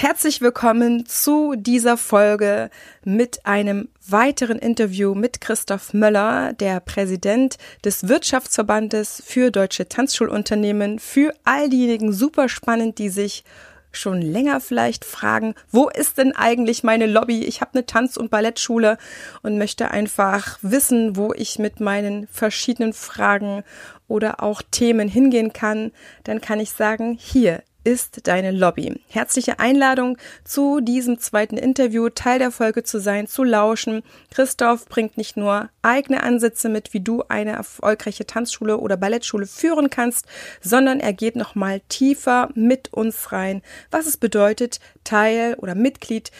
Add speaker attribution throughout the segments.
Speaker 1: Herzlich willkommen zu dieser Folge mit einem weiteren Interview mit Christoph Möller, der Präsident des Wirtschaftsverbandes für deutsche Tanzschulunternehmen. Für all diejenigen super spannend, die sich schon länger vielleicht fragen, wo ist denn eigentlich meine Lobby? Ich habe eine Tanz- und Ballettschule und möchte einfach wissen, wo ich mit meinen verschiedenen Fragen oder auch Themen hingehen kann. Dann kann ich sagen, hier ist deine Lobby. Herzliche Einladung zu diesem zweiten Interview, Teil der Folge zu sein, zu lauschen. Christoph bringt nicht nur eigene Ansätze mit, wie du eine erfolgreiche Tanzschule oder Ballettschule führen kannst, sondern er geht nochmal tiefer mit uns rein, was es bedeutet, Teil oder Mitglied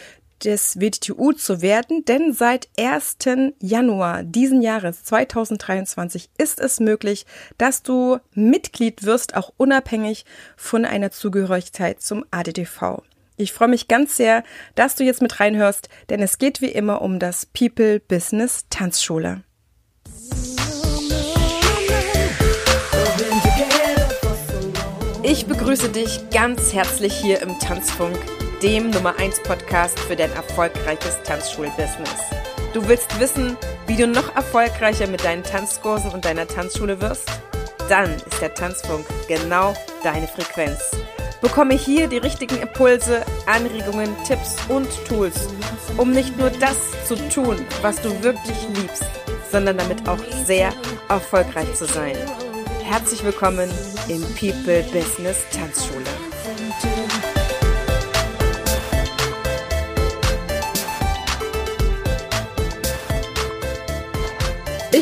Speaker 1: des WTU zu werden, denn seit 1. Januar diesen Jahres 2023 ist es möglich, dass du Mitglied wirst, auch unabhängig von einer Zugehörigkeit zum ADTV. Ich freue mich ganz sehr, dass du jetzt mit reinhörst, denn es geht wie immer um das People Business Tanzschule. Ich begrüße dich ganz herzlich hier im Tanzfunk dem Nummer 1 Podcast für dein erfolgreiches Tanzschulbusiness. Du willst wissen, wie du noch erfolgreicher mit deinen Tanzkursen und deiner Tanzschule wirst? Dann ist der Tanzfunk genau deine Frequenz. Bekomme hier die richtigen Impulse, Anregungen, Tipps und Tools, um nicht nur das zu tun, was du wirklich liebst, sondern damit auch sehr erfolgreich zu sein. Herzlich willkommen im People Business Tanzschule.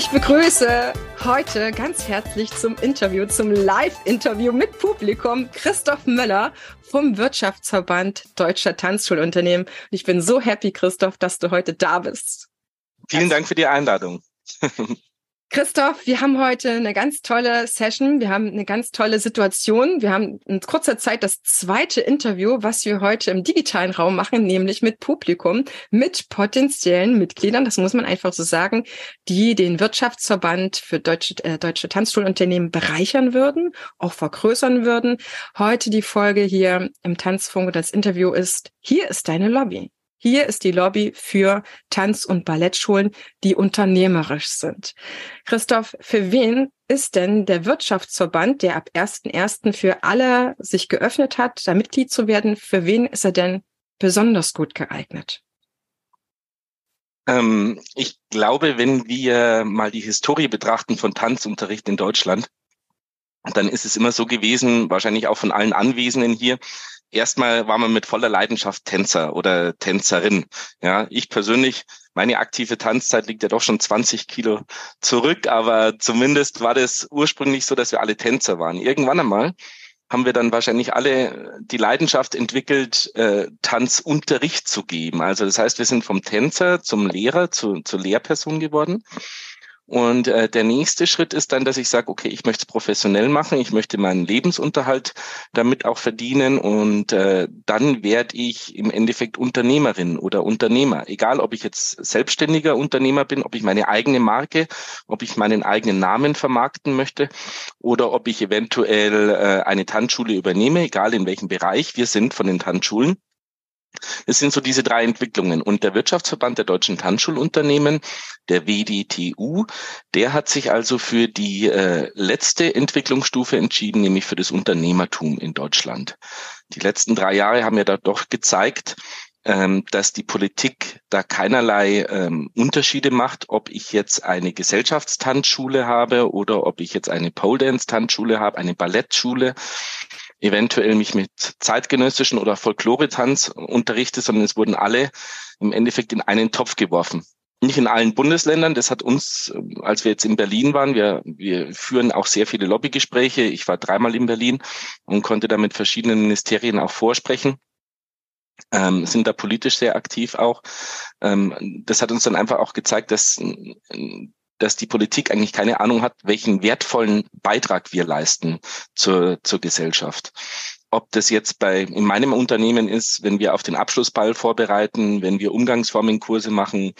Speaker 1: Ich begrüße heute ganz herzlich zum Interview, zum Live-Interview mit Publikum Christoph Möller vom Wirtschaftsverband Deutscher Tanzschulunternehmen. ich bin so happy, Christoph, dass du heute da bist.
Speaker 2: Vielen Dank für die Einladung.
Speaker 1: Christoph, wir haben heute eine ganz tolle Session. Wir haben eine ganz tolle Situation. Wir haben in kurzer Zeit das zweite Interview, was wir heute im digitalen Raum machen, nämlich mit Publikum, mit potenziellen Mitgliedern. Das muss man einfach so sagen, die den Wirtschaftsverband für deutsche, äh, deutsche Tanzschulunternehmen bereichern würden, auch vergrößern würden. Heute die Folge hier im Tanzfunk das Interview ist, hier ist deine Lobby. Hier ist die Lobby für Tanz- und Ballettschulen, die unternehmerisch sind. Christoph, für wen ist denn der Wirtschaftsverband, der ab 1.1. für alle sich geöffnet hat, da Mitglied zu werden, für wen ist er denn besonders gut geeignet?
Speaker 2: Ähm, ich glaube, wenn wir mal die Historie betrachten von Tanzunterricht in Deutschland, dann ist es immer so gewesen, wahrscheinlich auch von allen Anwesenden hier, erstmal war man mit voller Leidenschaft Tänzer oder Tänzerin. Ja, ich persönlich, meine aktive Tanzzeit liegt ja doch schon 20 Kilo zurück, aber zumindest war das ursprünglich so, dass wir alle Tänzer waren. Irgendwann einmal haben wir dann wahrscheinlich alle die Leidenschaft entwickelt, äh, Tanzunterricht zu geben. Also das heißt, wir sind vom Tänzer zum Lehrer, zu, zur Lehrperson geworden. Und äh, der nächste Schritt ist dann, dass ich sage, okay, ich möchte es professionell machen, ich möchte meinen Lebensunterhalt damit auch verdienen und äh, dann werde ich im Endeffekt Unternehmerin oder Unternehmer. Egal, ob ich jetzt selbstständiger Unternehmer bin, ob ich meine eigene Marke, ob ich meinen eigenen Namen vermarkten möchte oder ob ich eventuell äh, eine Tanzschule übernehme, egal in welchem Bereich wir sind von den Tanzschulen. Es sind so diese drei Entwicklungen. Und der Wirtschaftsverband der deutschen Tanzschulunternehmen, der WDTU, der hat sich also für die äh, letzte Entwicklungsstufe entschieden, nämlich für das Unternehmertum in Deutschland. Die letzten drei Jahre haben ja da doch gezeigt, ähm, dass die Politik da keinerlei ähm, Unterschiede macht, ob ich jetzt eine Gesellschaftstanzschule habe oder ob ich jetzt eine Pole Dance Tanzschule habe, eine Ballettschule eventuell mich mit zeitgenössischen oder Folklore-Tanz unterrichte, sondern es wurden alle im Endeffekt in einen Topf geworfen. Nicht in allen Bundesländern. Das hat uns, als wir jetzt in Berlin waren, wir, wir führen auch sehr viele Lobbygespräche. Ich war dreimal in Berlin und konnte da mit verschiedenen Ministerien auch vorsprechen. Ähm, sind da politisch sehr aktiv auch. Ähm, das hat uns dann einfach auch gezeigt, dass dass die Politik eigentlich keine Ahnung hat, welchen wertvollen Beitrag wir leisten zur, zur Gesellschaft. Ob das jetzt bei in meinem Unternehmen ist, wenn wir auf den Abschlussball vorbereiten, wenn wir Umgangsformenkurse machen,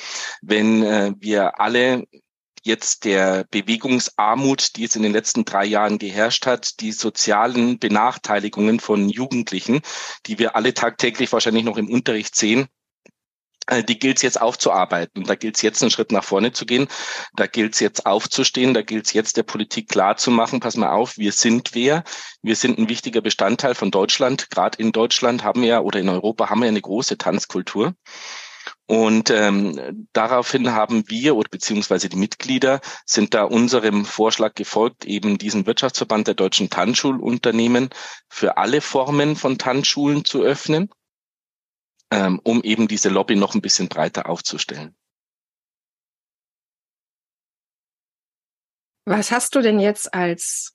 Speaker 2: wenn äh, wir alle jetzt der Bewegungsarmut, die jetzt in den letzten drei Jahren geherrscht hat, die sozialen Benachteiligungen von Jugendlichen, die wir alle tagtäglich wahrscheinlich noch im Unterricht sehen, die gilt es jetzt aufzuarbeiten. Und da gilt es jetzt einen Schritt nach vorne zu gehen. Da gilt es jetzt aufzustehen. Da gilt es jetzt der Politik klar zu machen, pass mal auf, wir sind wer. Wir sind ein wichtiger Bestandteil von Deutschland. Gerade in Deutschland haben wir oder in Europa haben wir eine große Tanzkultur. Und ähm, daraufhin haben wir oder beziehungsweise die Mitglieder sind da unserem Vorschlag gefolgt, eben diesen Wirtschaftsverband der deutschen Tanzschulunternehmen für alle Formen von Tanzschulen zu öffnen ähm, um eben diese Lobby noch ein bisschen breiter aufzustellen.
Speaker 1: Was hast du denn jetzt als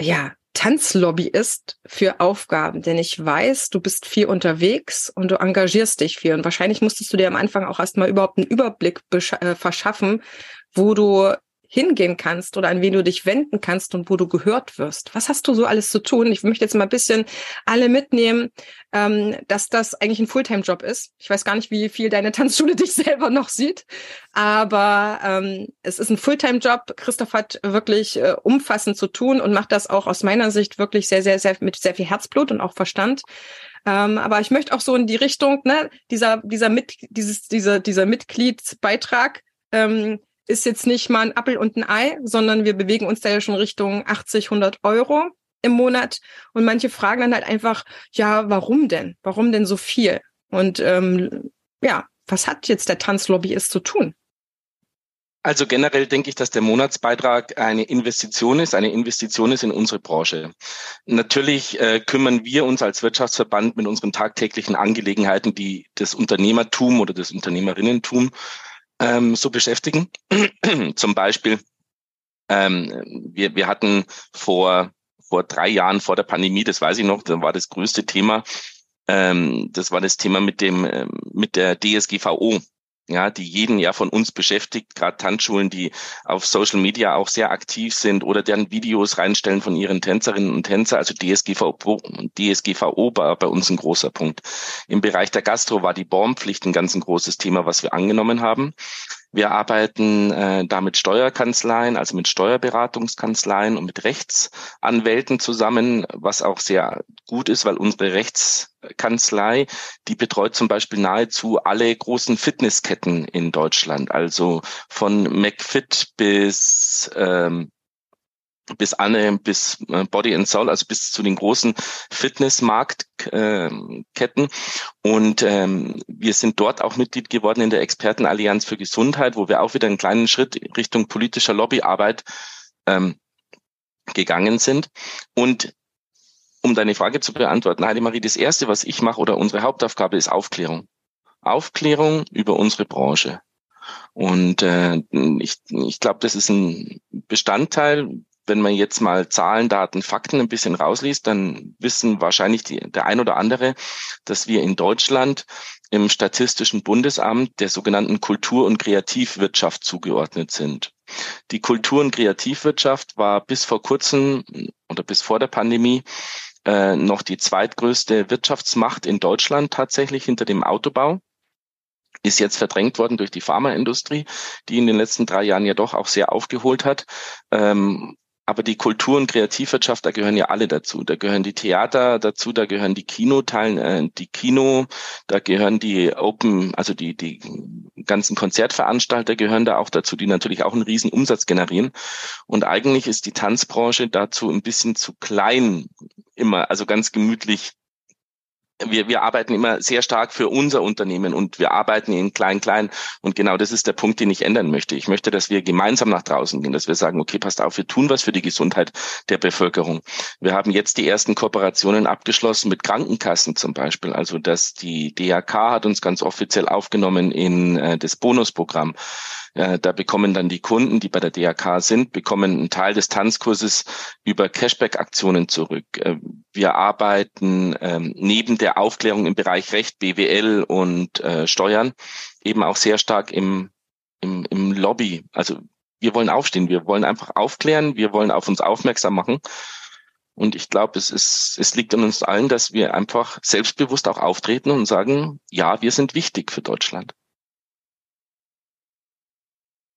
Speaker 1: ja, Tanzlobbyist für Aufgaben? Denn ich weiß, du bist viel unterwegs und du engagierst dich viel. Und wahrscheinlich musstest du dir am Anfang auch erstmal überhaupt einen Überblick äh, verschaffen, wo du hingehen kannst oder an wen du dich wenden kannst und wo du gehört wirst. Was hast du so alles zu tun? Ich möchte jetzt mal ein bisschen alle mitnehmen, ähm, dass das eigentlich ein Fulltime-Job ist. Ich weiß gar nicht, wie viel deine Tanzschule dich selber noch sieht, aber ähm, es ist ein Fulltime-Job. Christoph hat wirklich äh, umfassend zu tun und macht das auch aus meiner Sicht wirklich sehr, sehr, sehr mit sehr viel Herzblut und auch Verstand. Ähm, aber ich möchte auch so in die Richtung, ne, dieser, dieser mit, dieses, dieser, dieser Mitgliedsbeitrag, ähm, ist jetzt nicht mal ein Appel und ein Ei, sondern wir bewegen uns da ja schon Richtung 80, 100 Euro im Monat. Und manche fragen dann halt einfach, ja, warum denn? Warum denn so viel? Und ähm, ja, was hat jetzt der Tanzlobbyist zu tun?
Speaker 2: Also generell denke ich, dass der Monatsbeitrag eine Investition ist, eine Investition ist in unsere Branche. Natürlich äh, kümmern wir uns als Wirtschaftsverband mit unseren tagtäglichen Angelegenheiten, die das Unternehmertum oder das Unternehmerinnentum ähm, so beschäftigen. Zum Beispiel, ähm, wir, wir hatten vor, vor drei Jahren vor der Pandemie, das weiß ich noch, da war das größte Thema, ähm, das war das Thema mit dem, äh, mit der DSGVO ja, die jeden Jahr von uns beschäftigt, gerade Tanzschulen, die auf Social Media auch sehr aktiv sind oder deren Videos reinstellen von ihren Tänzerinnen und Tänzer. Also DSGVO, DSGVO war bei uns ein großer Punkt. Im Bereich der Gastro war die Baumpflicht ein ganz ein großes Thema, was wir angenommen haben. Wir arbeiten äh, da mit Steuerkanzleien, also mit Steuerberatungskanzleien und mit Rechtsanwälten zusammen, was auch sehr gut ist, weil unsere Rechtskanzlei, die betreut zum Beispiel nahezu alle großen Fitnessketten in Deutschland, also von McFit bis ähm, bis Anne, bis äh, Body and Soul, also bis zu den großen Fitnessmarktketten. Und ähm, wir sind dort auch Mitglied geworden in der Expertenallianz für Gesundheit, wo wir auch wieder einen kleinen Schritt Richtung politischer Lobbyarbeit ähm, gegangen sind. Und um deine Frage zu beantworten, Heidemarie, das Erste, was ich mache oder unsere Hauptaufgabe ist Aufklärung. Aufklärung über unsere Branche. Und äh, ich, ich glaube, das ist ein Bestandteil, wenn man jetzt mal Zahlen, Daten, Fakten ein bisschen rausliest, dann wissen wahrscheinlich die, der ein oder andere, dass wir in Deutschland im Statistischen Bundesamt der sogenannten Kultur- und Kreativwirtschaft zugeordnet sind. Die Kultur- und Kreativwirtschaft war bis vor kurzem oder bis vor der Pandemie äh, noch die zweitgrößte Wirtschaftsmacht in Deutschland tatsächlich hinter dem Autobau ist jetzt verdrängt worden durch die Pharmaindustrie, die in den letzten drei Jahren ja doch auch sehr aufgeholt hat. Ähm, aber die Kultur- und Kreativwirtschaft, da gehören ja alle dazu. Da gehören die Theater dazu, da gehören die Kinoteilen, äh, die Kino, da gehören die Open, also die, die ganzen Konzertveranstalter gehören da auch dazu, die natürlich auch einen riesen Umsatz generieren. Und eigentlich ist die Tanzbranche dazu ein bisschen zu klein, immer, also ganz gemütlich wir, wir arbeiten immer sehr stark für unser Unternehmen und wir arbeiten in klein, klein. Und genau das ist der Punkt, den ich ändern möchte. Ich möchte, dass wir gemeinsam nach draußen gehen, dass wir sagen, okay, passt auf, wir tun was für die Gesundheit der Bevölkerung. Wir haben jetzt die ersten Kooperationen abgeschlossen mit Krankenkassen zum Beispiel. Also, dass die DRK hat uns ganz offiziell aufgenommen in äh, das Bonusprogramm. Äh, da bekommen dann die Kunden, die bei der DRK sind, bekommen einen Teil des Tanzkurses über Cashback-Aktionen zurück. Äh, wir arbeiten ähm, neben der Aufklärung im Bereich Recht, BWL und äh, Steuern eben auch sehr stark im, im, im Lobby. Also wir wollen aufstehen, wir wollen einfach aufklären, wir wollen auf uns aufmerksam machen. Und ich glaube, es ist, es liegt an uns allen, dass wir einfach selbstbewusst auch auftreten und sagen, ja, wir sind wichtig für Deutschland.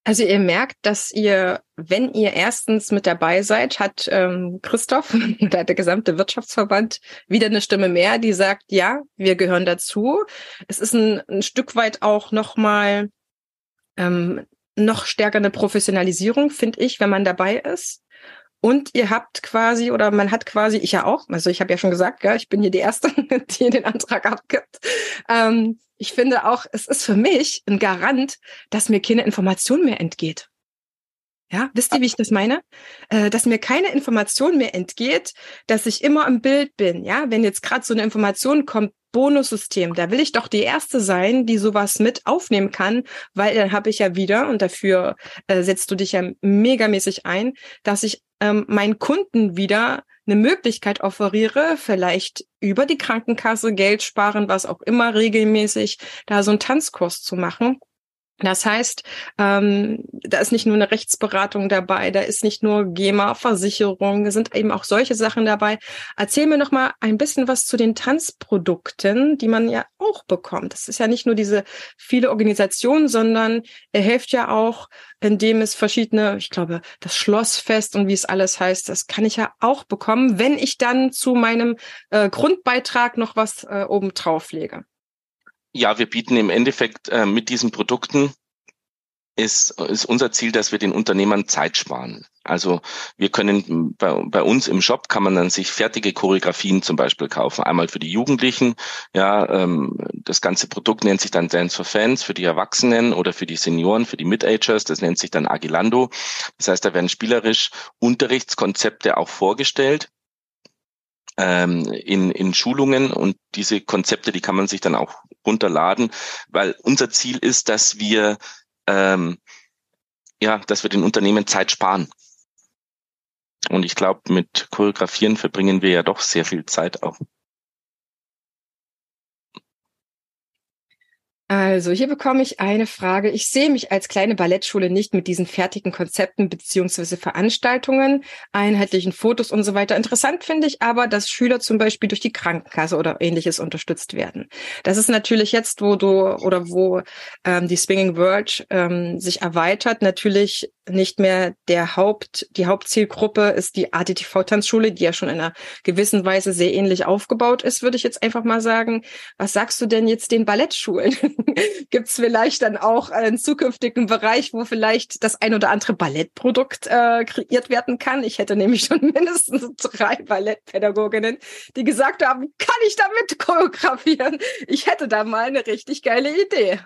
Speaker 1: Also ihr merkt, dass ihr, wenn ihr erstens mit dabei seid, hat ähm, Christoph oder der gesamte Wirtschaftsverband wieder eine Stimme mehr, die sagt, ja, wir gehören dazu. Es ist ein, ein Stück weit auch nochmal ähm, noch stärker eine Professionalisierung, finde ich, wenn man dabei ist. Und ihr habt quasi, oder man hat quasi, ich ja auch, also ich habe ja schon gesagt, ja, ich bin hier die Erste, die den Antrag abgibt. Ähm, ich finde auch, es ist für mich ein Garant, dass mir keine Information mehr entgeht. Ja, wisst ihr, wie ich das meine? Äh, dass mir keine Information mehr entgeht, dass ich immer im Bild bin. Ja, wenn jetzt gerade so eine Information kommt, Bonussystem, da will ich doch die erste sein, die sowas mit aufnehmen kann, weil dann habe ich ja wieder und dafür äh, setzt du dich ja megamäßig ein, dass ich ähm, meinen Kunden wieder eine Möglichkeit offeriere, vielleicht über die Krankenkasse Geld sparen, was auch immer regelmäßig, da so einen Tanzkurs zu machen das heißt, ähm, da ist nicht nur eine Rechtsberatung dabei, da ist nicht nur GEMA-Versicherung, sind eben auch solche Sachen dabei. Erzähl mir noch mal ein bisschen was zu den Tanzprodukten, die man ja auch bekommt. Das ist ja nicht nur diese viele Organisationen, sondern er hilft ja auch, indem es verschiedene, ich glaube, das Schlossfest und wie es alles heißt, das kann ich ja auch bekommen, wenn ich dann zu meinem äh, Grundbeitrag noch was äh, oben drauf lege.
Speaker 2: Ja, wir bieten im Endeffekt äh, mit diesen Produkten ist, ist unser Ziel, dass wir den Unternehmern Zeit sparen. Also wir können bei, bei uns im Shop kann man dann sich fertige Choreografien zum Beispiel kaufen. Einmal für die Jugendlichen, ja, ähm, das ganze Produkt nennt sich dann Dance for Fans für die Erwachsenen oder für die Senioren, für die Mid-Agers, das nennt sich dann Agilando. Das heißt, da werden spielerisch Unterrichtskonzepte auch vorgestellt ähm, in, in Schulungen und diese Konzepte, die kann man sich dann auch runterladen, weil unser Ziel ist, dass wir ähm, ja, dass wir den Unternehmen Zeit sparen. Und ich glaube, mit Choreografieren verbringen wir ja doch sehr viel Zeit auch.
Speaker 1: Also hier bekomme ich eine Frage. Ich sehe mich als kleine Ballettschule nicht mit diesen fertigen Konzepten beziehungsweise Veranstaltungen, einheitlichen Fotos und so weiter. Interessant finde ich aber, dass Schüler zum Beispiel durch die Krankenkasse oder ähnliches unterstützt werden. Das ist natürlich jetzt, wo du oder wo ähm, die Swinging World ähm, sich erweitert, natürlich nicht mehr der Haupt, die Hauptzielgruppe ist die ADTV-Tanzschule, die ja schon in einer gewissen Weise sehr ähnlich aufgebaut ist, würde ich jetzt einfach mal sagen. Was sagst du denn jetzt den Ballettschulen? Gibt es vielleicht dann auch einen zukünftigen Bereich, wo vielleicht das ein oder andere Ballettprodukt äh, kreiert werden kann? Ich hätte nämlich schon mindestens drei Ballettpädagoginnen, die gesagt haben, kann ich damit choreografieren? Ich hätte da mal eine richtig geile Idee.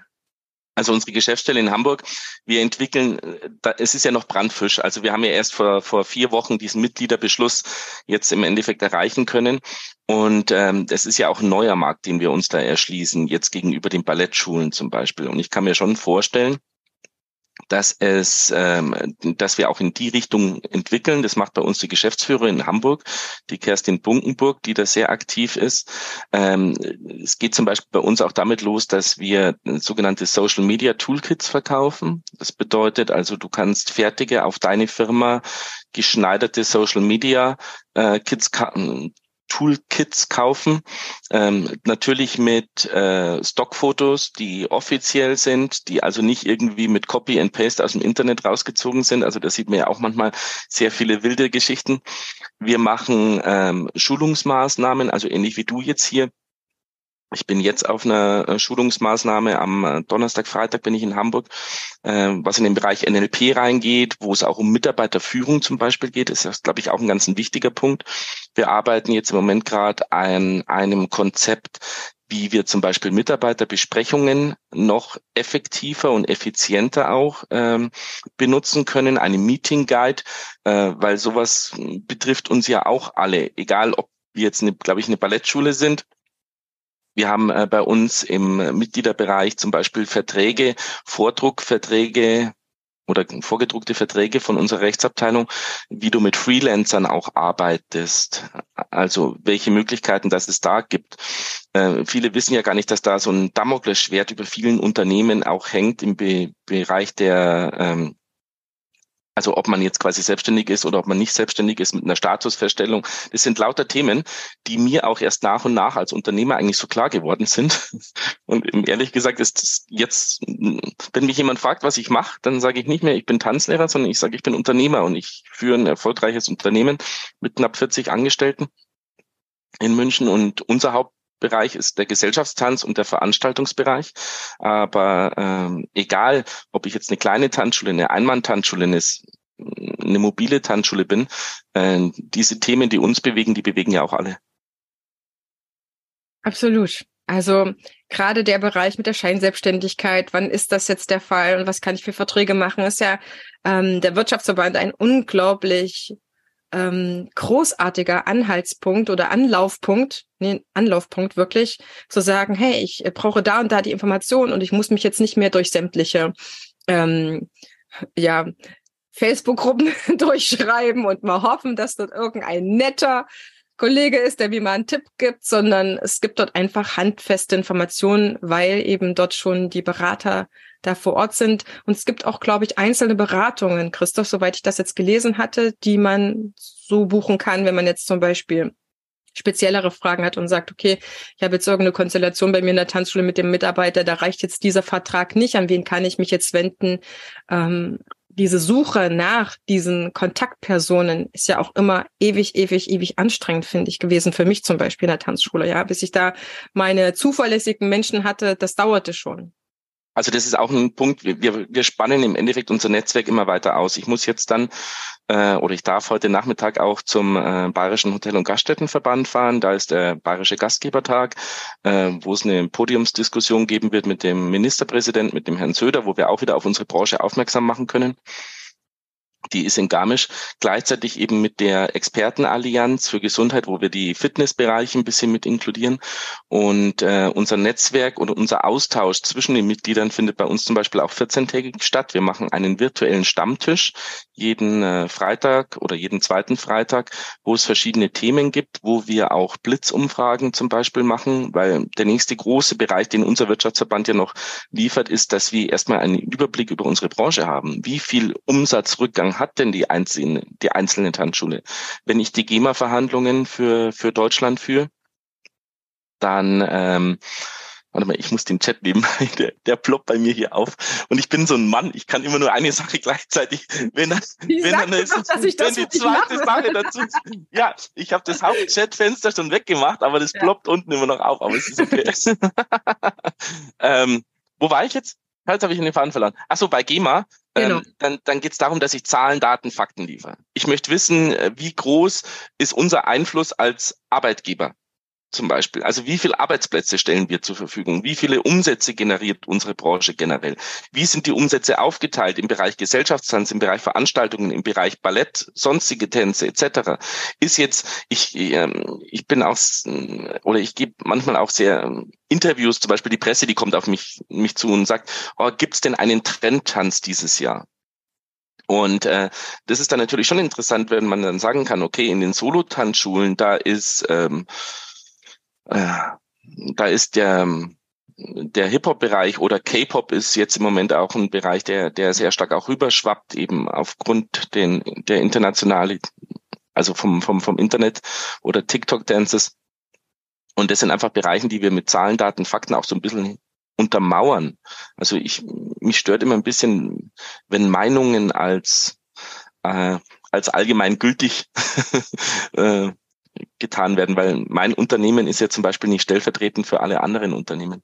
Speaker 2: Also unsere Geschäftsstelle in Hamburg, wir entwickeln, da, es ist ja noch brandfisch. Also wir haben ja erst vor, vor vier Wochen diesen Mitgliederbeschluss jetzt im Endeffekt erreichen können. Und ähm, das ist ja auch ein neuer Markt, den wir uns da erschließen, jetzt gegenüber den Ballettschulen zum Beispiel. Und ich kann mir schon vorstellen, dass es, ähm, dass wir auch in die Richtung entwickeln. Das macht bei uns die Geschäftsführerin in Hamburg, die Kerstin Bunkenburg, die da sehr aktiv ist. Ähm, es geht zum Beispiel bei uns auch damit los, dass wir sogenannte Social Media Toolkits verkaufen. Das bedeutet also, du kannst fertige auf deine Firma geschneiderte Social Media äh, Kits Toolkits kaufen. Ähm, natürlich mit äh, Stockfotos, die offiziell sind, die also nicht irgendwie mit Copy and Paste aus dem Internet rausgezogen sind. Also da sieht man ja auch manchmal sehr viele wilde Geschichten. Wir machen ähm, Schulungsmaßnahmen, also ähnlich wie du jetzt hier ich bin jetzt auf einer äh, Schulungsmaßnahme. Am äh, Donnerstag, Freitag bin ich in Hamburg, äh, was in den Bereich NLP reingeht, wo es auch um Mitarbeiterführung zum Beispiel geht. Das ist, glaube ich, auch ein ganz wichtiger Punkt. Wir arbeiten jetzt im Moment gerade an einem Konzept, wie wir zum Beispiel Mitarbeiterbesprechungen noch effektiver und effizienter auch ähm, benutzen können, eine Meeting Guide, äh, weil sowas betrifft uns ja auch alle, egal ob wir jetzt, glaube ich, eine Ballettschule sind wir haben äh, bei uns im Mitgliederbereich zum Beispiel Verträge, Vordruckverträge oder vorgedruckte Verträge von unserer Rechtsabteilung, wie du mit Freelancern auch arbeitest. Also welche Möglichkeiten dass es da gibt. Äh, viele wissen ja gar nicht, dass da so ein Damoklesschwert über vielen Unternehmen auch hängt im Be Bereich der ähm, Also ob man jetzt quasi selbstständig ist oder ob man nicht selbstständig ist mit einer Statusfeststellung. Das sind lauter Themen, die mir auch erst nach und nach als Unternehmer eigentlich so klar geworden sind. Und ehrlich gesagt ist das jetzt, wenn mich jemand fragt, was ich mache, dann sage ich nicht mehr, ich bin Tanzlehrer, sondern ich sage, ich bin Unternehmer und ich führe ein erfolgreiches Unternehmen mit knapp 40 Angestellten in München und unser Haupt Bereich ist der Gesellschaftstanz und der Veranstaltungsbereich. Aber ähm, egal, ob ich jetzt eine kleine Tanzschule, eine Einmann-Tanzschule, eine, eine mobile Tanzschule bin, äh, diese Themen, die uns bewegen, die bewegen ja auch alle.
Speaker 1: Absolut. Also gerade der Bereich mit der Scheinselbstständigkeit, wann ist das jetzt der Fall und was kann ich für Verträge machen, ist ja ähm, der Wirtschaftsverband ein unglaublich ähm, großartiger Anhaltspunkt oder Anlaufpunkt, nee, Anlaufpunkt wirklich, zu sagen, hey, ich brauche da und da die Information und ich muss mich jetzt nicht mehr durch sämtliche ähm, ja, Facebook-Gruppen durchschreiben und mal hoffen, dass dort irgendein netter Kollege ist, der mir mal einen Tipp gibt, sondern es gibt dort einfach handfeste Informationen, weil eben dort schon die Berater da vor Ort sind. Und es gibt auch, glaube ich, einzelne Beratungen, Christoph, soweit ich das jetzt gelesen hatte, die man so buchen kann, wenn man jetzt zum Beispiel speziellere Fragen hat und sagt, okay, ich habe jetzt irgendeine Konstellation bei mir in der Tanzschule mit dem Mitarbeiter, da reicht jetzt dieser Vertrag nicht, an wen kann ich mich jetzt wenden? Ähm, diese Suche nach diesen Kontaktpersonen ist ja auch immer ewig, ewig, ewig anstrengend, finde ich, gewesen für mich zum Beispiel in der Tanzschule. Ja, bis ich da meine zuverlässigen Menschen hatte, das dauerte schon.
Speaker 2: Also das ist auch ein Punkt, wir, wir spannen im Endeffekt unser Netzwerk immer weiter aus. Ich muss jetzt dann äh, oder ich darf heute Nachmittag auch zum äh, Bayerischen Hotel- und Gaststättenverband fahren. Da ist der Bayerische Gastgebertag, äh, wo es eine Podiumsdiskussion geben wird mit dem Ministerpräsidenten, mit dem Herrn Söder, wo wir auch wieder auf unsere Branche aufmerksam machen können die ist in Garmisch, gleichzeitig eben mit der Expertenallianz für Gesundheit, wo wir die Fitnessbereiche ein bisschen mit inkludieren. Und äh, unser Netzwerk und unser Austausch zwischen den Mitgliedern findet bei uns zum Beispiel auch 14-tägig statt. Wir machen einen virtuellen Stammtisch jeden äh, Freitag oder jeden zweiten Freitag, wo es verschiedene Themen gibt, wo wir auch Blitzumfragen zum Beispiel machen, weil der nächste große Bereich, den unser Wirtschaftsverband ja noch liefert, ist, dass wir erstmal einen Überblick über unsere Branche haben. Wie viel Umsatzrückgang hat denn die einzelne, die einzelne Tanzschule? Wenn ich die GEMA-Verhandlungen für, für Deutschland führe, dann, ähm, warte mal, ich muss den Chat nehmen, der, der ploppt bei mir hier auf. Und ich bin so ein Mann, ich kann immer nur eine Sache gleichzeitig. Wenn, das, wenn, dann ist, doch, wenn die zweite Sache dazu. Ja, ich habe das Hauptchatfenster schon weggemacht, aber das ja. ploppt unten immer noch auf, aber es ist okay. ähm, wo war ich jetzt? Jetzt habe ich in den Faden verloren. Ach so, bei GEMA Genau. Ähm, dann, dann geht es darum, dass ich Zahlen, Daten, Fakten liefere. Ich möchte wissen, äh, wie groß ist unser Einfluss als Arbeitgeber zum Beispiel. Also wie viele Arbeitsplätze stellen wir zur Verfügung? Wie viele Umsätze generiert unsere Branche generell? Wie sind die Umsätze aufgeteilt im Bereich Gesellschaftstanz, im Bereich Veranstaltungen, im Bereich Ballett, sonstige Tänze etc.? Ist jetzt, ich, ähm, ich bin auch, oder ich gebe manchmal auch sehr ähm, Interviews, zum Beispiel die Presse, die kommt auf mich, mich zu und sagt, oh, gibt es denn einen Trendtanz dieses Jahr? Und äh, das ist dann natürlich schon interessant, wenn man dann sagen kann, okay, in den Solo-Tanzschulen, da ist ähm, äh, da ist der, der Hip-Hop-Bereich oder K-Pop ist jetzt im Moment auch ein Bereich, der, der sehr stark auch rüberschwappt, eben aufgrund den, der internationalen, also vom, vom, vom Internet oder TikTok-Dances. Und das sind einfach Bereiche, die wir mit Zahlen, Daten, Fakten auch so ein bisschen untermauern. Also ich, mich stört immer ein bisschen, wenn Meinungen als, äh, als allgemein gültig äh, getan werden, weil mein Unternehmen ist ja zum Beispiel nicht stellvertretend für alle anderen Unternehmen.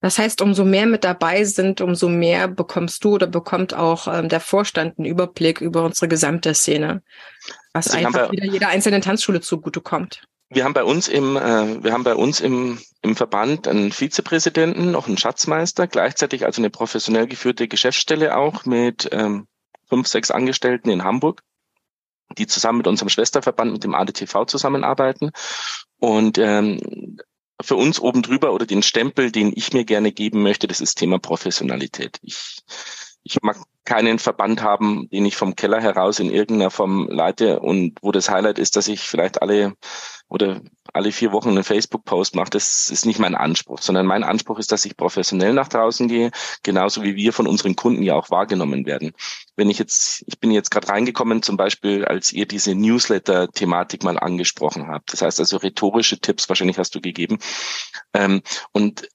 Speaker 1: Das heißt, umso mehr mit dabei sind, umso mehr bekommst du oder bekommt auch ähm, der Vorstand einen Überblick über unsere gesamte Szene, was also einfach wieder jeder einzelnen Tanzschule zugutekommt.
Speaker 2: Wir haben bei uns im, äh, wir haben bei uns im, im Verband einen Vizepräsidenten, noch einen Schatzmeister, gleichzeitig also eine professionell geführte Geschäftsstelle auch mit ähm, fünf, sechs Angestellten in Hamburg die zusammen mit unserem Schwesterverband, mit dem ADTV zusammenarbeiten. Und ähm, für uns oben drüber oder den Stempel, den ich mir gerne geben möchte, das ist Thema Professionalität. Ich, ich mag keinen Verband haben, den ich vom Keller heraus in irgendeiner Form leite und wo das Highlight ist, dass ich vielleicht alle oder alle vier Wochen einen Facebook-Post mache, das ist nicht mein Anspruch, sondern mein Anspruch ist, dass ich professionell nach draußen gehe, genauso wie wir von unseren Kunden ja auch wahrgenommen werden. Wenn ich jetzt, ich bin jetzt gerade reingekommen, zum Beispiel, als ihr diese Newsletter-Thematik mal angesprochen habt. Das heißt also rhetorische Tipps, wahrscheinlich hast du gegeben. Ähm, und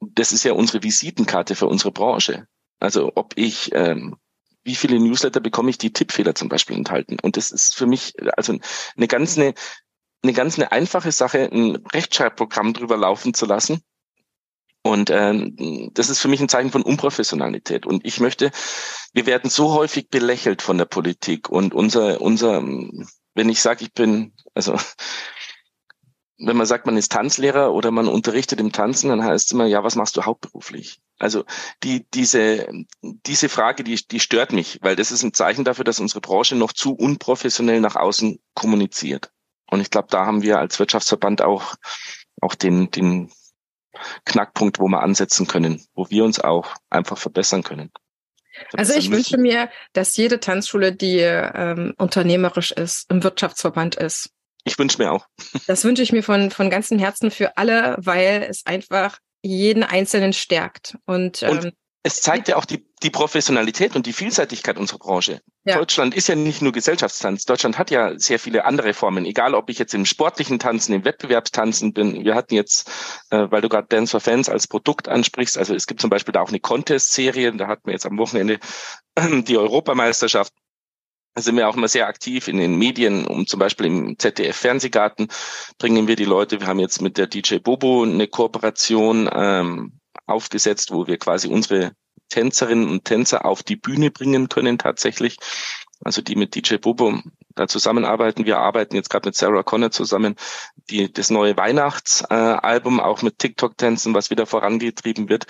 Speaker 2: das ist ja unsere Visitenkarte für unsere Branche. Also ob ich ähm, wie viele Newsletter bekomme ich, die Tippfehler zum Beispiel enthalten. Und das ist für mich also eine ganz eine, eine ganz eine einfache Sache, ein Rechtschreibprogramm drüber laufen zu lassen. Und äh, das ist für mich ein Zeichen von Unprofessionalität. Und ich möchte, wir werden so häufig belächelt von der Politik und unser, unser, wenn ich sage, ich bin, also wenn man sagt, man ist Tanzlehrer oder man unterrichtet im Tanzen, dann heißt es immer, ja, was machst du hauptberuflich? Also die, diese, diese Frage, die, die stört mich, weil das ist ein Zeichen dafür, dass unsere Branche noch zu unprofessionell nach außen kommuniziert. Und ich glaube, da haben wir als Wirtschaftsverband auch, auch den, den Knackpunkt, wo wir ansetzen können, wo wir uns auch einfach verbessern können.
Speaker 1: Also ich wünsche mir, dass jede Tanzschule, die ähm, unternehmerisch ist, im Wirtschaftsverband ist.
Speaker 2: Ich wünsche mir auch.
Speaker 1: Das wünsche ich mir von, von ganzem Herzen für alle, weil es einfach jeden Einzelnen stärkt. Und,
Speaker 2: und ähm, es zeigt ja auch die, die Professionalität und die Vielseitigkeit unserer Branche. Ja. Deutschland ist ja nicht nur Gesellschaftstanz. Deutschland hat ja sehr viele andere Formen. Egal, ob ich jetzt im sportlichen Tanzen, im Wettbewerbstanzen bin. Wir hatten jetzt, äh, weil du gerade Dance for Fans als Produkt ansprichst, also es gibt zum Beispiel da auch eine Contest-Serie. Da hatten wir jetzt am Wochenende die Europameisterschaft. Sind wir auch immer sehr aktiv in den Medien, um zum Beispiel im ZDF Fernsehgarten bringen wir die Leute. Wir haben jetzt mit der DJ Bobo eine Kooperation ähm, aufgesetzt, wo wir quasi unsere Tänzerinnen und Tänzer auf die Bühne bringen können tatsächlich. Also die mit DJ Bobo da zusammenarbeiten. Wir arbeiten jetzt gerade mit Sarah Connor zusammen, die das neue Weihnachtsalbum äh, auch mit TikTok-Tänzen, was wieder vorangetrieben wird.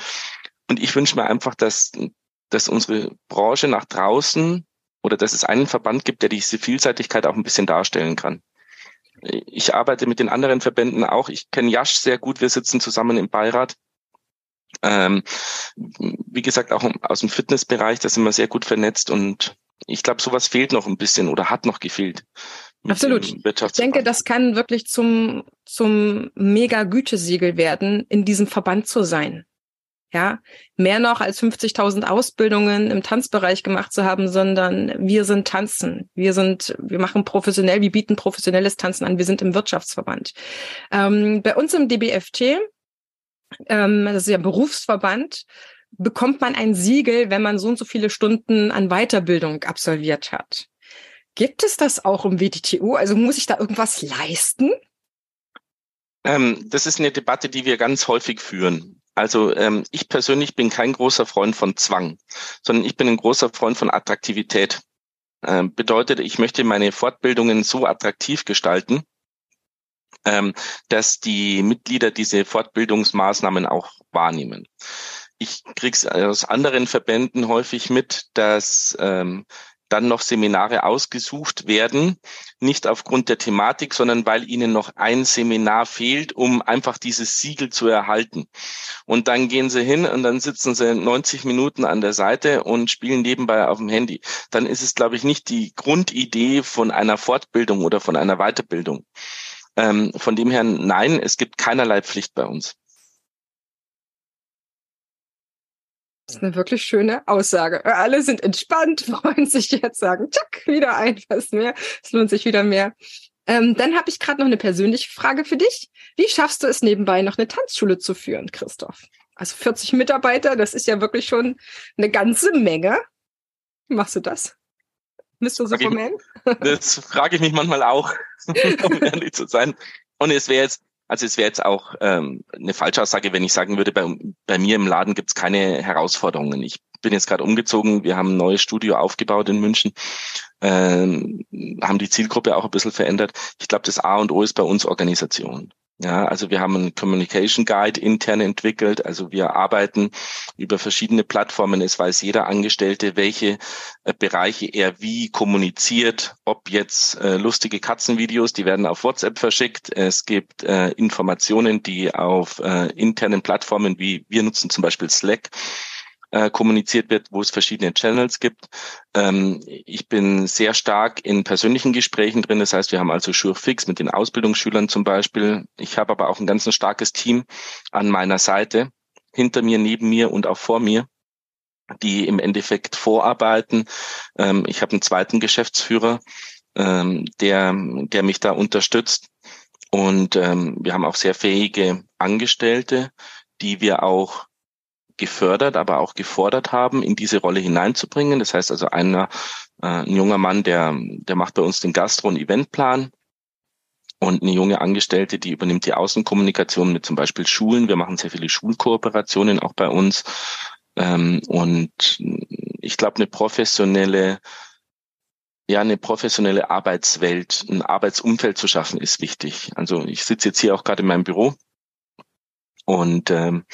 Speaker 2: Und ich wünsche mir einfach, dass, dass unsere Branche nach draußen oder dass es einen Verband gibt, der diese Vielseitigkeit auch ein bisschen darstellen kann. Ich arbeite mit den anderen Verbänden auch. Ich kenne Jasch sehr gut. Wir sitzen zusammen im Beirat. Ähm, wie gesagt, auch aus dem Fitnessbereich, da sind wir sehr gut vernetzt und ich glaube, sowas fehlt noch ein bisschen oder hat noch gefehlt.
Speaker 1: Absolut. Ich denke, das kann wirklich zum, zum Mega-Gütesiegel werden, in diesem Verband zu sein ja, mehr noch als 50.000 Ausbildungen im Tanzbereich gemacht zu haben, sondern wir sind Tanzen, wir sind, wir machen professionell, wir bieten professionelles Tanzen an, wir sind im Wirtschaftsverband. Ähm, bei uns im DBFT, ähm, das ist ja Berufsverband, bekommt man ein Siegel, wenn man so und so viele Stunden an Weiterbildung absolviert hat. Gibt es das auch im WTTU? Also muss ich da irgendwas leisten?
Speaker 2: Ähm, das ist eine Debatte, die wir ganz häufig führen. Also ähm, ich persönlich bin kein großer Freund von Zwang, sondern ich bin ein großer Freund von Attraktivität. Ähm, bedeutet, ich möchte meine Fortbildungen so attraktiv gestalten, ähm, dass die Mitglieder diese Fortbildungsmaßnahmen auch wahrnehmen. Ich kriege es aus anderen Verbänden häufig mit, dass ähm, dann noch Seminare ausgesucht werden, nicht aufgrund der Thematik, sondern weil ihnen noch ein Seminar fehlt, um einfach dieses Siegel zu erhalten. Und dann gehen sie hin und dann sitzen sie 90 Minuten an der Seite und spielen nebenbei auf dem Handy. Dann ist es, glaube ich, nicht die Grundidee von einer Fortbildung oder von einer Weiterbildung. Ähm, von dem her, nein, es gibt keinerlei Pflicht bei uns.
Speaker 1: Das ist eine wirklich schöne Aussage. Alle sind entspannt, freuen sich jetzt, sagen, tschak, wieder ein, was mehr. Es lohnt sich wieder mehr. Ähm, dann habe ich gerade noch eine persönliche Frage für dich. Wie schaffst du es nebenbei noch eine Tanzschule zu führen, Christoph? Also 40 Mitarbeiter, das ist ja wirklich schon eine ganze Menge. Wie machst du das? So
Speaker 2: formell? Das frage ich mich manchmal auch, um ehrlich zu sein. Und es wäre jetzt also es wäre jetzt auch ähm, eine Falschaussage, wenn ich sagen würde, bei, bei mir im Laden gibt es keine Herausforderungen. Ich bin jetzt gerade umgezogen, wir haben ein neues Studio aufgebaut in München, ähm, haben die Zielgruppe auch ein bisschen verändert. Ich glaube, das A und O ist bei uns Organisation. Ja, also wir haben einen Communication Guide intern entwickelt. Also wir arbeiten über verschiedene Plattformen. Es weiß jeder Angestellte, welche äh, Bereiche er wie kommuniziert. Ob jetzt äh, lustige Katzenvideos, die werden auf WhatsApp verschickt. Es gibt äh, Informationen, die auf äh, internen Plattformen wie wir nutzen zum Beispiel Slack äh, kommuniziert wird, wo es verschiedene Channels gibt. Ähm, ich bin sehr stark in persönlichen Gesprächen drin. Das heißt, wir haben also Sure Fix mit den Ausbildungsschülern zum Beispiel. Ich habe aber auch ein ganz starkes Team an meiner Seite, hinter mir, neben mir und auch vor mir die im Endeffekt vorarbeiten. Ähm, ich habe einen zweiten Geschäftsführer, ähm, der, der mich da unterstützt. Und ähm, wir haben auch sehr fähige Angestellte, die wir auch gefördert, aber auch gefordert haben, in diese Rolle hineinzubringen. Das heißt also einer, äh, ein junger Mann, der, der macht bei uns den Gastro- und Eventplan und eine junge Angestellte, die übernimmt die Außenkommunikation mit zum Beispiel Schulen. Wir machen sehr viele Schulkooperationen auch bei uns. Ähm, und ich glaube, eine professionelle, ja, eine professionelle Arbeitswelt, ein Arbeitsumfeld zu schaffen, ist wichtig. Also ich sitze jetzt hier auch gerade in meinem Büro und ähm,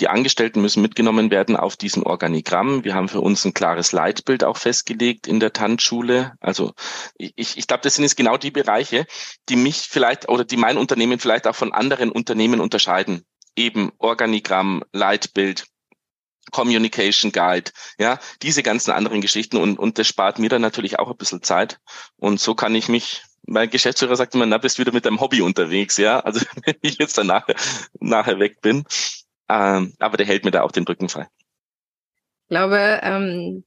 Speaker 2: die Angestellten müssen mitgenommen werden auf diesem Organigramm. Wir haben für uns ein klares Leitbild auch festgelegt in der Tanzschule. Also ich, ich glaube, das sind jetzt genau die Bereiche, die mich vielleicht oder die mein Unternehmen vielleicht auch von anderen Unternehmen unterscheiden. Eben Organigramm, Leitbild, Communication Guide, ja, diese ganzen anderen Geschichten und, und das spart mir dann natürlich auch ein bisschen Zeit. Und so kann ich mich, mein Geschäftsführer sagt immer, na, bist wieder mit deinem Hobby unterwegs, ja, also wenn ich jetzt dann nachher, nachher weg bin. Ähm, aber der hält mir da auch den Rücken frei.
Speaker 1: Ich glaube, ähm,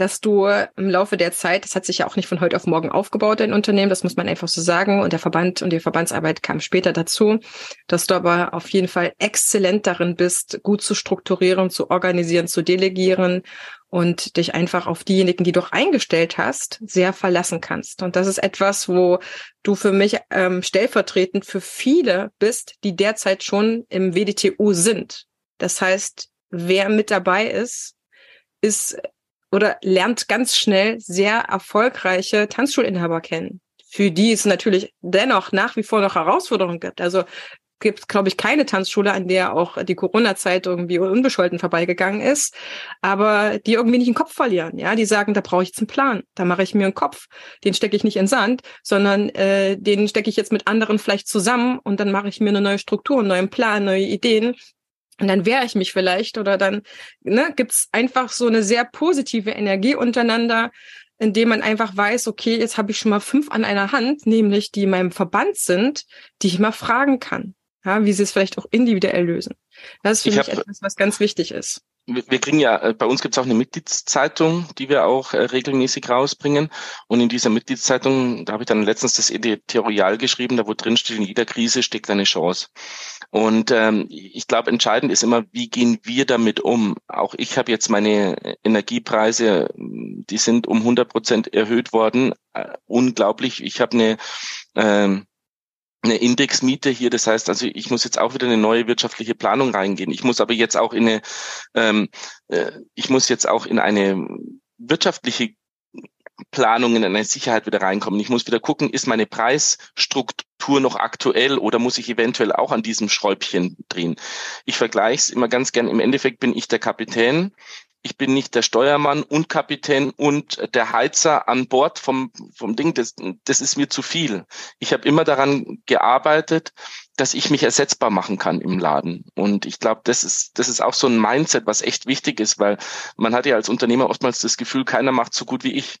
Speaker 1: dass du im Laufe der Zeit, das hat sich ja auch nicht von heute auf morgen aufgebaut, dein Unternehmen, das muss man einfach so sagen. Und der Verband und die Verbandsarbeit kam später dazu, dass du aber auf jeden Fall exzellent darin bist, gut zu strukturieren, zu organisieren, zu delegieren und dich einfach auf diejenigen, die du eingestellt hast, sehr verlassen kannst. Und das ist etwas, wo du für mich ähm, stellvertretend für viele bist, die derzeit schon im WDTU sind. Das heißt, wer mit dabei ist, ist oder lernt ganz schnell sehr erfolgreiche Tanzschulinhaber kennen, für die es natürlich dennoch nach wie vor noch Herausforderungen gibt. Also gibt, glaube ich, keine Tanzschule, an der auch die Corona-Zeit irgendwie unbescholten vorbeigegangen ist, aber die irgendwie nicht den Kopf verlieren. Ja, die sagen, da brauche ich jetzt einen Plan, da mache ich mir einen Kopf, den stecke ich nicht in Sand, sondern äh, den stecke ich jetzt mit anderen vielleicht zusammen und dann mache ich mir eine neue Struktur, einen neuen Plan, neue Ideen und dann wehre ich mich vielleicht oder dann ne, gibt einfach so eine sehr positive Energie untereinander, indem man einfach weiß, okay, jetzt habe ich schon mal fünf an einer Hand, nämlich die in meinem Verband sind, die ich mal fragen kann, ja, wie sie es vielleicht auch individuell lösen. Das ist für ich mich etwas, was ganz wichtig ist
Speaker 2: wir kriegen ja, äh, bei uns gibt es auch eine Mitgliedszeitung, die wir auch äh, regelmäßig rausbringen. Und in dieser Mitgliedszeitung, da habe ich dann letztens das Editorial geschrieben, da wo drin steht, in jeder Krise steckt eine Chance. Und ähm, ich glaube, entscheidend ist immer, wie gehen wir damit um? Auch ich habe jetzt meine Energiepreise, die sind um 100 Prozent erhöht worden. Äh, unglaublich. Ich habe eine ähm, eine Indexmiete hier. Das heißt also, ich muss jetzt auch wieder eine neue wirtschaftliche Planung reingehen. Ich muss aber jetzt auch in eine, ähm, äh, ich muss jetzt auch in eine wirtschaftliche Planung, in eine Sicherheit wieder reinkommen. Ich muss wieder gucken, ist meine Preisstruktur noch aktuell oder muss ich eventuell auch an diesem Schräubchen drehen? Ich vergleiche es immer ganz gern. Im Endeffekt bin ich der Kapitän ich bin nicht der Steuermann und Kapitän und der Heizer an Bord vom, vom Ding. Das, das ist mir zu viel. Ich habe immer daran gearbeitet, dass ich mich ersetzbar machen kann im Laden. Und ich glaube, das ist, das ist auch so ein Mindset, was echt wichtig ist, weil man hat ja als Unternehmer oftmals das Gefühl, keiner macht so gut wie ich.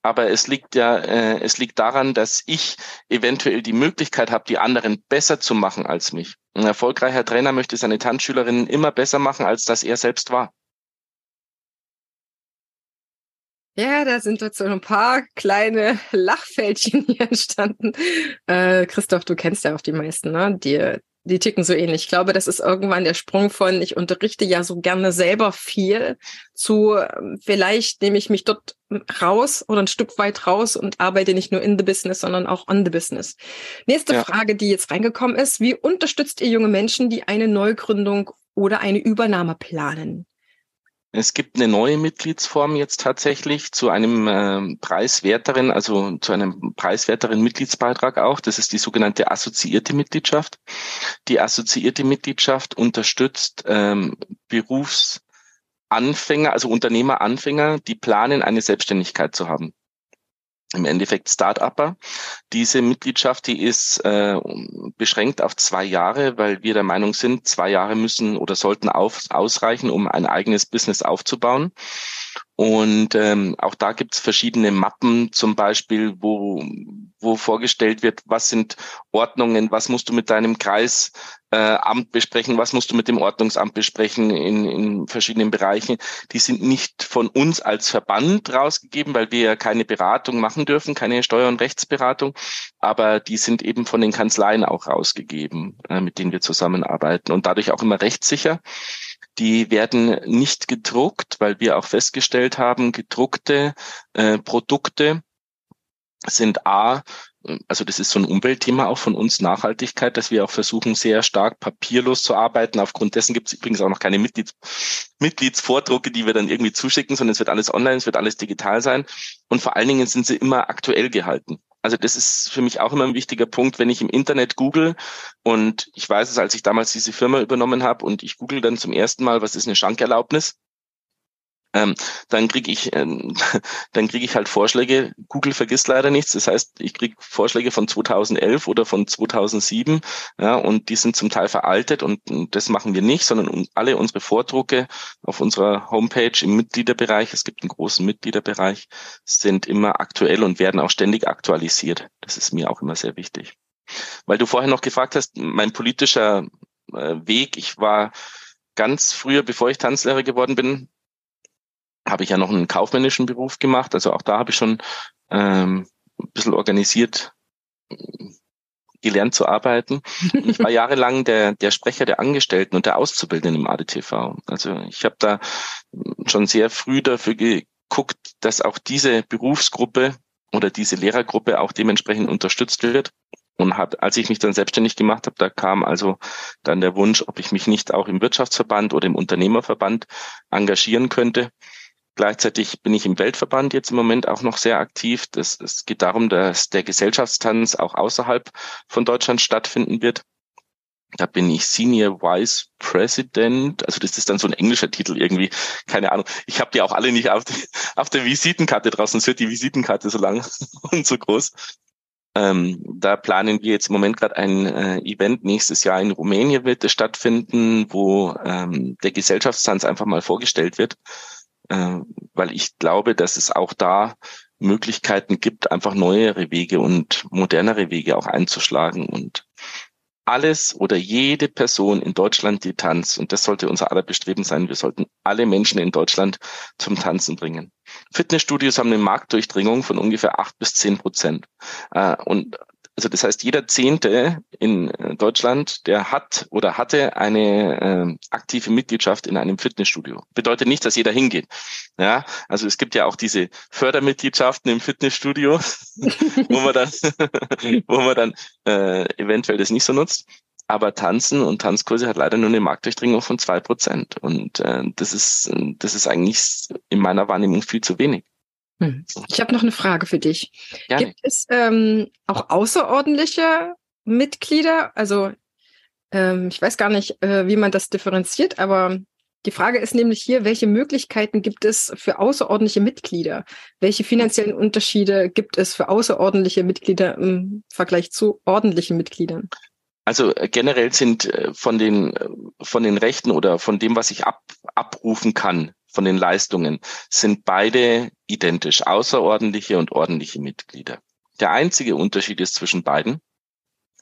Speaker 2: Aber es liegt ja, äh, es liegt daran, dass ich eventuell die Möglichkeit habe, die anderen besser zu machen als mich. Ein erfolgreicher Trainer möchte seine Tanzschülerinnen immer besser machen, als dass er selbst war.
Speaker 1: Ja, da sind jetzt so ein paar kleine Lachfältchen hier entstanden. Äh, Christoph, du kennst ja auch die meisten, ne? Die, die ticken so ähnlich. Ich glaube, das ist irgendwann der Sprung von, ich unterrichte ja so gerne selber viel, zu ähm, vielleicht nehme ich mich dort raus oder ein Stück weit raus und arbeite nicht nur in the business, sondern auch on the business. Nächste ja. Frage, die jetzt reingekommen ist, wie unterstützt ihr junge Menschen, die eine Neugründung oder eine Übernahme planen?
Speaker 2: Es gibt eine neue Mitgliedsform jetzt tatsächlich zu einem äh, preiswerteren, also zu einem preiswerteren Mitgliedsbeitrag auch. Das ist die sogenannte assoziierte Mitgliedschaft. Die assoziierte Mitgliedschaft unterstützt ähm, Berufsanfänger, also Unternehmeranfänger, die planen, eine Selbstständigkeit zu haben. Im Endeffekt Start-Upper. Diese Mitgliedschaft, die ist äh, beschränkt auf zwei Jahre, weil wir der Meinung sind, zwei Jahre müssen oder sollten auf, ausreichen, um ein eigenes Business aufzubauen. Und ähm, auch da gibt's verschiedene Mappen, zum Beispiel, wo, wo vorgestellt wird, was sind Ordnungen, was musst du mit deinem Kreisamt äh, besprechen, was musst du mit dem Ordnungsamt besprechen in, in verschiedenen Bereichen. Die sind nicht von uns als Verband rausgegeben, weil wir ja keine Beratung machen dürfen, keine Steuer- und Rechtsberatung, aber die sind eben von den Kanzleien auch rausgegeben, äh, mit denen wir zusammenarbeiten und dadurch auch immer rechtssicher. Die werden nicht gedruckt, weil wir auch festgestellt haben, gedruckte äh, Produkte sind A, also das ist so ein Umweltthema auch von uns, Nachhaltigkeit, dass wir auch versuchen, sehr stark papierlos zu arbeiten. Aufgrund dessen gibt es übrigens auch noch keine Mitglieds Mitgliedsvordrucke, die wir dann irgendwie zuschicken, sondern es wird alles online, es wird alles digital sein. Und vor allen Dingen sind sie immer aktuell gehalten. Also das ist für mich auch immer ein wichtiger Punkt, wenn ich im Internet google und ich weiß es, als ich damals diese Firma übernommen habe und ich google dann zum ersten Mal, was ist eine Schankerlaubnis? Ähm, dann kriege ich, ähm, dann kriege ich halt Vorschläge. Google vergisst leider nichts. Das heißt, ich kriege Vorschläge von 2011 oder von 2007, ja, und die sind zum Teil veraltet und, und das machen wir nicht, sondern alle unsere Vordrucke auf unserer Homepage im Mitgliederbereich, es gibt einen großen Mitgliederbereich, sind immer aktuell und werden auch ständig aktualisiert. Das ist mir auch immer sehr wichtig. Weil du vorher noch gefragt hast, mein politischer äh, Weg, ich war ganz früher, bevor ich Tanzlehrer geworden bin, habe ich ja noch einen kaufmännischen Beruf gemacht. Also auch da habe ich schon ähm, ein bisschen organisiert äh, gelernt zu arbeiten. Und ich war jahrelang der, der Sprecher der Angestellten und der Auszubildenden im ADTV. Also ich habe da schon sehr früh dafür geguckt, dass auch diese Berufsgruppe oder diese Lehrergruppe auch dementsprechend unterstützt wird. Und hab, als ich mich dann selbstständig gemacht habe, da kam also dann der Wunsch, ob ich mich nicht auch im Wirtschaftsverband oder im Unternehmerverband engagieren könnte. Gleichzeitig bin ich im Weltverband jetzt im Moment auch noch sehr aktiv. Das, es geht darum, dass der Gesellschaftstanz auch außerhalb von Deutschland stattfinden wird. Da bin ich Senior Vice President. Also das ist dann so ein englischer Titel irgendwie. Keine Ahnung. Ich habe die auch alle nicht auf, die, auf der Visitenkarte draußen. Es wird die Visitenkarte so lang und so groß. Ähm, da planen wir jetzt im Moment gerade ein äh, Event. Nächstes Jahr in Rumänien wird es stattfinden, wo ähm, der Gesellschaftstanz einfach mal vorgestellt wird weil ich glaube, dass es auch da Möglichkeiten gibt, einfach neuere Wege und modernere Wege auch einzuschlagen und alles oder jede Person in Deutschland, die tanzt, und das sollte unser aller Bestreben sein, wir sollten alle Menschen in Deutschland zum Tanzen bringen. Fitnessstudios haben eine Marktdurchdringung von ungefähr acht bis zehn Prozent. Äh, und also das heißt, jeder Zehnte in äh, Deutschland, der hat oder hatte eine äh, aktive Mitgliedschaft in einem Fitnessstudio. Bedeutet nicht, dass jeder hingeht. Ja, also es gibt ja auch diese Fördermitgliedschaften im Fitnessstudio, wo man dann, wo man dann äh, eventuell das nicht so nutzt. Aber Tanzen und Tanzkurse hat leider nur eine Marktdurchdringung von zwei Prozent. Und äh, das ist, das ist eigentlich in meiner Wahrnehmung viel zu wenig.
Speaker 1: Hm. Ich habe noch eine Frage für dich. Gerne. Gibt es ähm, auch außerordentliche Mitglieder? Also ähm, ich weiß gar nicht, äh, wie man das differenziert, aber die Frage ist nämlich hier, welche Möglichkeiten gibt es für außerordentliche Mitglieder? Welche finanziellen Unterschiede gibt es für außerordentliche Mitglieder im Vergleich zu ordentlichen Mitgliedern?
Speaker 2: Also äh, generell sind äh, von den, äh, von den Rechten oder von dem, was ich ab, abrufen kann, von den Leistungen sind beide identisch, außerordentliche und ordentliche Mitglieder. Der einzige Unterschied ist zwischen beiden.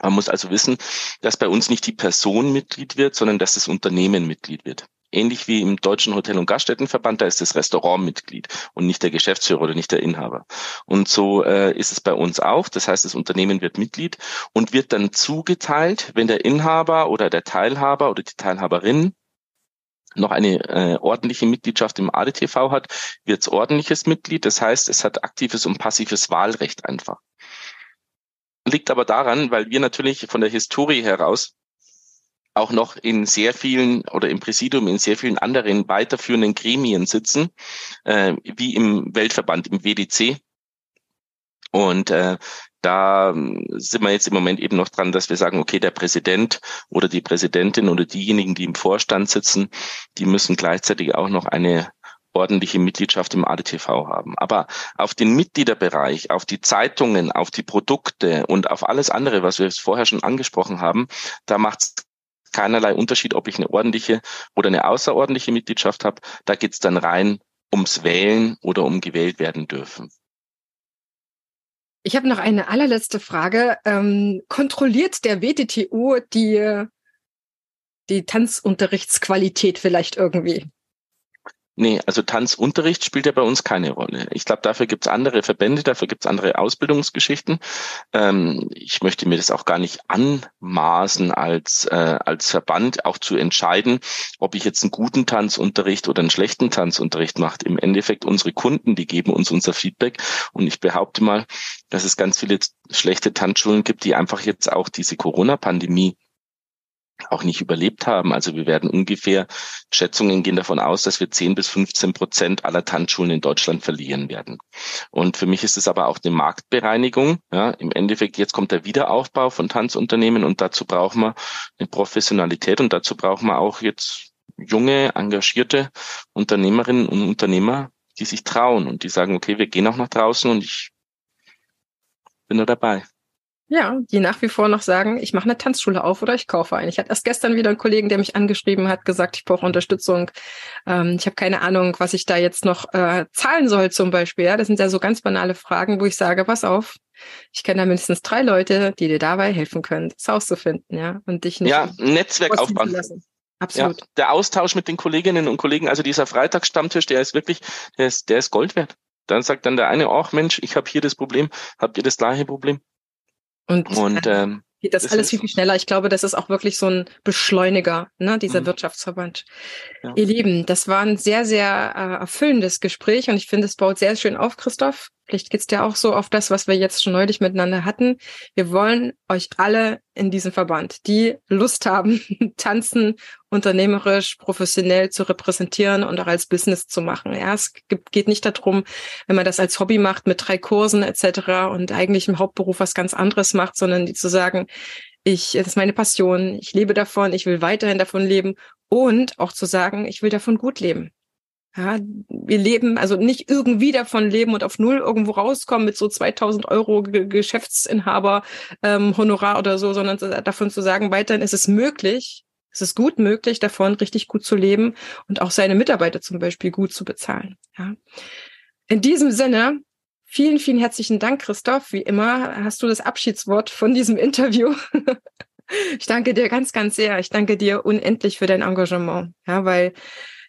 Speaker 2: Man muss also wissen, dass bei uns nicht die Person Mitglied wird, sondern dass das Unternehmen Mitglied wird. Ähnlich wie im Deutschen Hotel- und Gaststättenverband, da ist das Restaurant Mitglied und nicht der Geschäftsführer oder nicht der Inhaber. Und so äh, ist es bei uns auch. Das heißt, das Unternehmen wird Mitglied und wird dann zugeteilt, wenn der Inhaber oder der Teilhaber oder die Teilhaberin noch eine äh, ordentliche Mitgliedschaft im ADTV hat, wird es ordentliches Mitglied. Das heißt, es hat aktives und passives Wahlrecht einfach. Liegt aber daran, weil wir natürlich von der Historie heraus auch noch in sehr vielen oder im Präsidium in sehr vielen anderen weiterführenden Gremien sitzen, äh, wie im Weltverband, im WDC. Und äh, da ähm, sind wir jetzt im Moment eben noch dran, dass wir sagen, okay, der Präsident oder die Präsidentin oder diejenigen, die im Vorstand sitzen, die müssen gleichzeitig auch noch eine ordentliche Mitgliedschaft im ADTV haben. Aber auf den Mitgliederbereich, auf die Zeitungen, auf die Produkte und auf alles andere, was wir vorher schon angesprochen haben, da macht es keinerlei Unterschied, ob ich eine ordentliche oder eine außerordentliche Mitgliedschaft habe. Da geht es dann rein ums Wählen oder um gewählt werden dürfen.
Speaker 1: Ich habe noch eine allerletzte Frage. Ähm, kontrolliert der WTTU die, die Tanzunterrichtsqualität vielleicht irgendwie?
Speaker 2: Nee, also Tanzunterricht spielt ja bei uns keine Rolle. Ich glaube, dafür gibt's andere Verbände, dafür gibt's andere Ausbildungsgeschichten. Ähm, ich möchte mir das auch gar nicht anmaßen, als, äh, als Verband auch zu entscheiden, ob ich jetzt einen guten Tanzunterricht oder einen schlechten Tanzunterricht mache. Im Endeffekt unsere Kunden, die geben uns unser Feedback. Und ich behaupte mal, dass es ganz viele schlechte Tanzschulen gibt, die einfach jetzt auch diese Corona-Pandemie auch nicht überlebt haben. Also wir werden ungefähr, Schätzungen gehen davon aus, dass wir 10 bis 15 Prozent aller Tanzschulen in Deutschland verlieren werden. Und für mich ist es aber auch eine Marktbereinigung. Ja, Im Endeffekt, jetzt kommt der Wiederaufbau von Tanzunternehmen und dazu brauchen wir eine Professionalität und dazu brauchen wir auch jetzt junge, engagierte Unternehmerinnen und Unternehmer, die sich trauen und die sagen, okay, wir gehen auch nach draußen und ich bin da dabei.
Speaker 1: Ja, die nach wie vor noch sagen, ich mache eine Tanzschule auf oder ich kaufe eine. Ich hatte erst gestern wieder einen Kollegen, der mich angeschrieben hat, gesagt, ich brauche Unterstützung. Ähm, ich habe keine Ahnung, was ich da jetzt noch äh, zahlen soll zum Beispiel. Ja, das sind ja so ganz banale Fragen, wo ich sage, pass auf, ich kenne da mindestens drei Leute, die dir dabei helfen können, das rauszufinden, ja, und dich nicht
Speaker 2: ja Netzwerk aufbauen. Absolut. Ja, der Austausch mit den Kolleginnen und Kollegen, also dieser Freitagsstammtisch, der ist wirklich, der ist, der ist Gold wert. Dann sagt dann der eine, ach Mensch, ich habe hier das Problem, habt ihr das gleiche Problem?
Speaker 1: Und, und äh, ähm, geht das, das alles viel, viel schneller. Ich glaube, das ist auch wirklich so ein Beschleuniger, ne, dieser mhm. Wirtschaftsverband. Ja. Ihr Lieben, das war ein sehr, sehr äh, erfüllendes Gespräch und ich finde, es baut sehr schön auf, Christoph. Vielleicht geht's dir auch so auf das, was wir jetzt schon neulich miteinander hatten. Wir wollen euch alle in diesem Verband, die Lust haben, tanzen unternehmerisch, professionell zu repräsentieren und auch als Business zu machen. Ja, es geht nicht darum, wenn man das als Hobby macht mit drei Kursen etc. und eigentlich im Hauptberuf was ganz anderes macht, sondern die zu sagen, ich, das ist meine Passion, ich lebe davon, ich will weiterhin davon leben und auch zu sagen, ich will davon gut leben. Ja, wir leben, also nicht irgendwie davon leben und auf Null irgendwo rauskommen mit so 2000 Euro Geschäftsinhaber ähm, Honorar oder so, sondern davon zu sagen, weiterhin ist es möglich, es ist gut möglich, davon richtig gut zu leben und auch seine Mitarbeiter zum Beispiel gut zu bezahlen. Ja. In diesem Sinne, vielen, vielen herzlichen Dank, Christoph. Wie immer hast du das Abschiedswort von diesem Interview. ich danke dir ganz, ganz sehr. Ich danke dir unendlich für dein Engagement. Ja, weil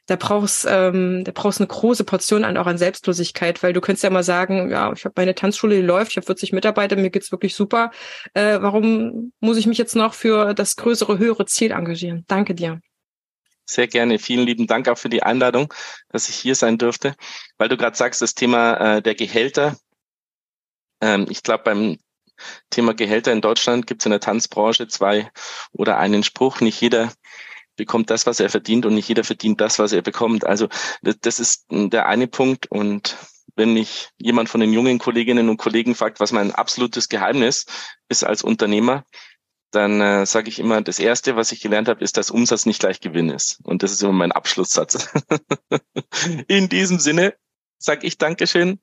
Speaker 1: da brauchst ähm, da brauchst eine große Portion an auch an Selbstlosigkeit, weil du könntest ja mal sagen, ja, ich habe meine Tanzschule, die läuft, ich habe 40 Mitarbeiter, mir geht's wirklich super. Äh, warum muss ich mich jetzt noch für das größere, höhere Ziel engagieren? Danke dir.
Speaker 2: Sehr gerne. Vielen lieben Dank auch für die Einladung, dass ich hier sein durfte. Weil du gerade sagst, das Thema äh, der Gehälter. Ähm, ich glaube, beim Thema Gehälter in Deutschland gibt es in der Tanzbranche zwei oder einen Spruch. Nicht jeder bekommt das, was er verdient und nicht jeder verdient das, was er bekommt. Also das, ist der eine Punkt. Und wenn mich jemand von den jungen Kolleginnen und Kollegen fragt, was mein absolutes Geheimnis ist als Unternehmer, dann äh, sage ich immer, das Erste, was ich gelernt habe, ist, dass Umsatz nicht gleich Gewinn ist. Und das ist immer mein Abschlusssatz. In diesem Sinne sage ich Dankeschön